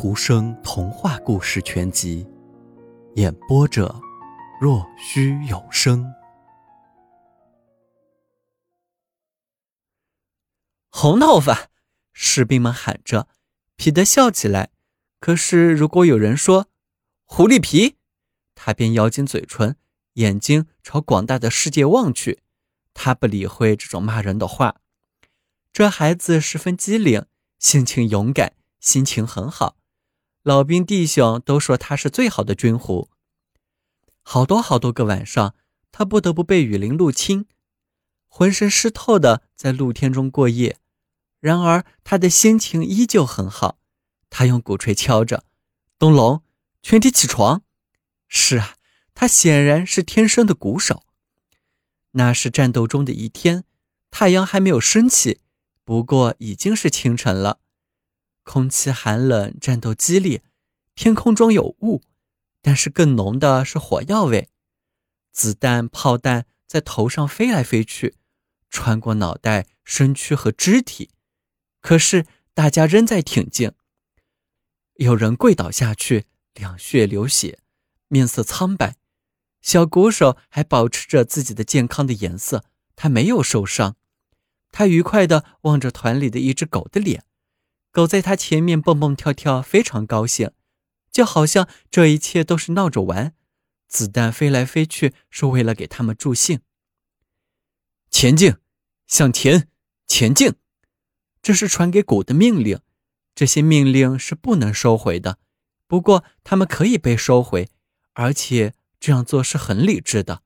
图生童话故事全集，演播者：若虚有声。红头发，士兵们喊着。彼得笑起来。可是，如果有人说“狐狸皮”，他便咬紧嘴唇，眼睛朝广大的世界望去。他不理会这种骂人的话。这孩子十分机灵，性情勇敢，心情很好。老兵弟兄都说他是最好的军虎。好多好多个晚上，他不得不被雨淋入侵，浑身湿透的在露天中过夜。然而他的心情依旧很好。他用鼓槌敲着：“东龙，全体起床！”是啊，他显然是天生的鼓手。那是战斗中的一天，太阳还没有升起，不过已经是清晨了。空气寒冷，战斗激烈，天空中有雾，但是更浓的是火药味。子弹、炮弹在头上飞来飞去，穿过脑袋、身躯和肢体。可是大家仍在挺进。有人跪倒下去，两血流血，面色苍白。小鼓手还保持着自己的健康的颜色，他没有受伤。他愉快地望着团里的一只狗的脸。狗在他前面蹦蹦跳跳，非常高兴，就好像这一切都是闹着玩。子弹飞来飞去是为了给他们助兴。前进，向前，前进，这是传给狗的命令。这些命令是不能收回的，不过他们可以被收回，而且这样做是很理智的。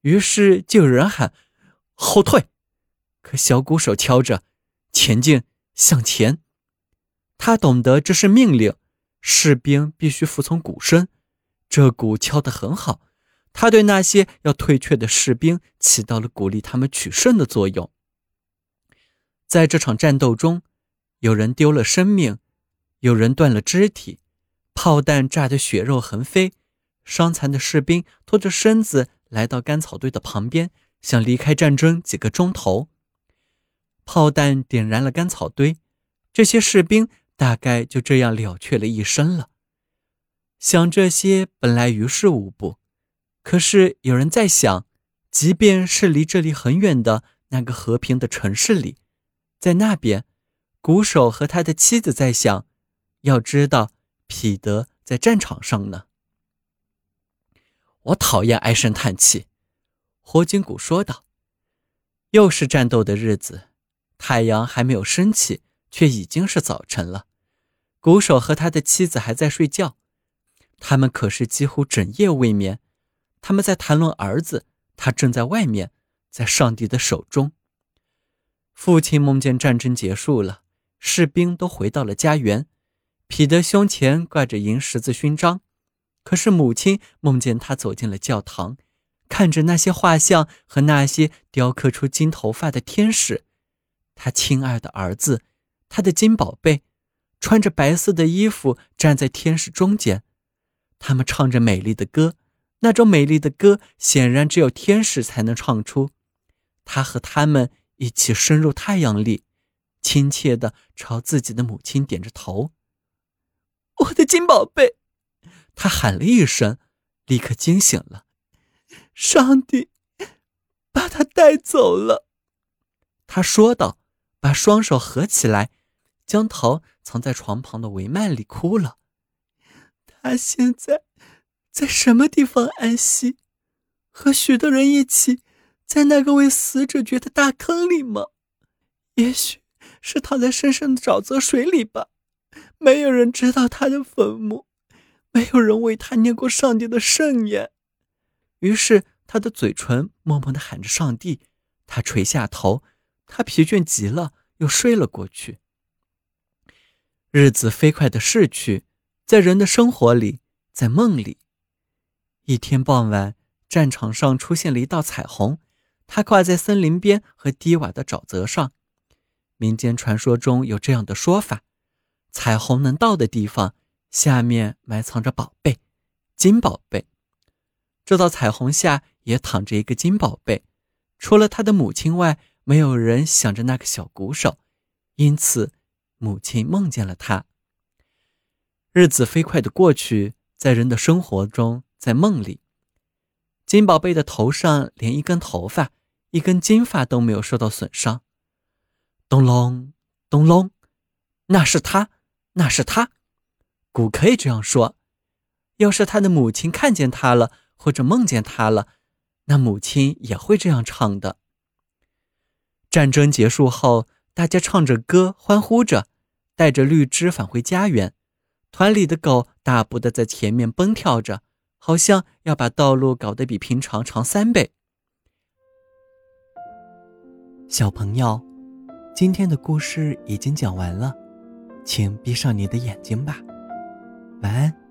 于是就有人喊后退，可小鼓手敲着前进，向前。他懂得这是命令，士兵必须服从鼓声。这鼓敲得很好，他对那些要退却的士兵起到了鼓励他们取胜的作用。在这场战斗中，有人丢了生命，有人断了肢体，炮弹炸得血肉横飞，伤残的士兵拖着身子来到干草堆的旁边，想离开战争几个钟头。炮弹点燃了干草堆，这些士兵。大概就这样了却了一生了。想这些本来于事无补，可是有人在想，即便是离这里很远的那个和平的城市里，在那边，鼓手和他的妻子在想，要知道彼得在战场上呢。我讨厌唉声叹气，霍金谷说道。又是战斗的日子，太阳还没有升起。却已经是早晨了，鼓手和他的妻子还在睡觉，他们可是几乎整夜未眠。他们在谈论儿子，他正在外面，在上帝的手中。父亲梦见战争结束了，士兵都回到了家园，彼得胸前挂着银十字勋章。可是母亲梦见他走进了教堂，看着那些画像和那些雕刻出金头发的天使，他亲爱的儿子。他的金宝贝，穿着白色的衣服，站在天使中间。他们唱着美丽的歌，那种美丽的歌显然只有天使才能唱出。他和他们一起深入太阳里，亲切地朝自己的母亲点着头。我的金宝贝，他喊了一声，立刻惊醒了。上帝把他带走了，他说道，把双手合起来。将头藏在床旁的帷幔里，哭了。他现在在什么地方安息？和许多人一起在那个为死者掘的大坑里吗？也许是躺在深深的沼泽水里吧。没有人知道他的坟墓，没有人为他念过上帝的圣言。于是他的嘴唇默默地喊着上帝。他垂下头，他疲倦极了，又睡了过去。日子飞快的逝去，在人的生活里，在梦里。一天傍晚，战场上出现了一道彩虹，它挂在森林边和低洼的沼泽上。民间传说中有这样的说法：彩虹能到的地方，下面埋藏着宝贝，金宝贝。这道彩虹下也躺着一个金宝贝，除了他的母亲外，没有人想着那个小鼓手，因此。母亲梦见了他。日子飞快的过去，在人的生活中，在梦里，金宝贝的头上连一根头发、一根金发都没有受到损伤。咚隆，咚隆，那是他，那是他。古可以这样说：要是他的母亲看见他了，或者梦见他了，那母亲也会这样唱的。战争结束后，大家唱着歌，欢呼着，带着绿枝返回家园。团里的狗大步的在前面蹦跳着，好像要把道路搞得比平常长三倍。小朋友，今天的故事已经讲完了，请闭上你的眼睛吧，晚安。